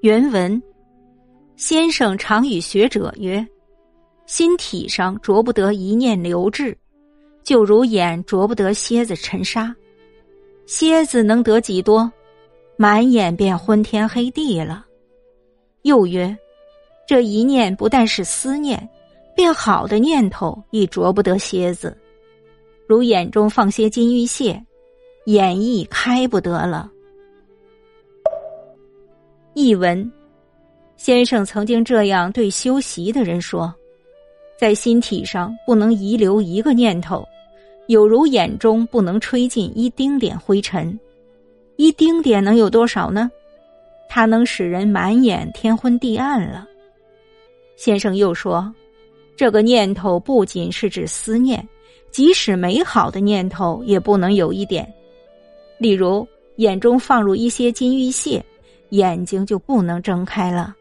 原文：先生常与学者曰：“心体上着不得一念留滞，就如眼着不得蝎子沉沙。蝎子能得几多？满眼便昏天黑地了。”又曰：“这一念不但是思念，便好的念头亦着不得蝎子。如眼中放些金玉屑，眼亦开不得了。”译文：先生曾经这样对修习的人说：“在心体上不能遗留一个念头，有如眼中不能吹进一丁点灰尘。一丁点能有多少呢？它能使人满眼天昏地暗了。”先生又说：“这个念头不仅是指思念，即使美好的念头也不能有一点。例如，眼中放入一些金玉屑。”眼睛就不能睁开了。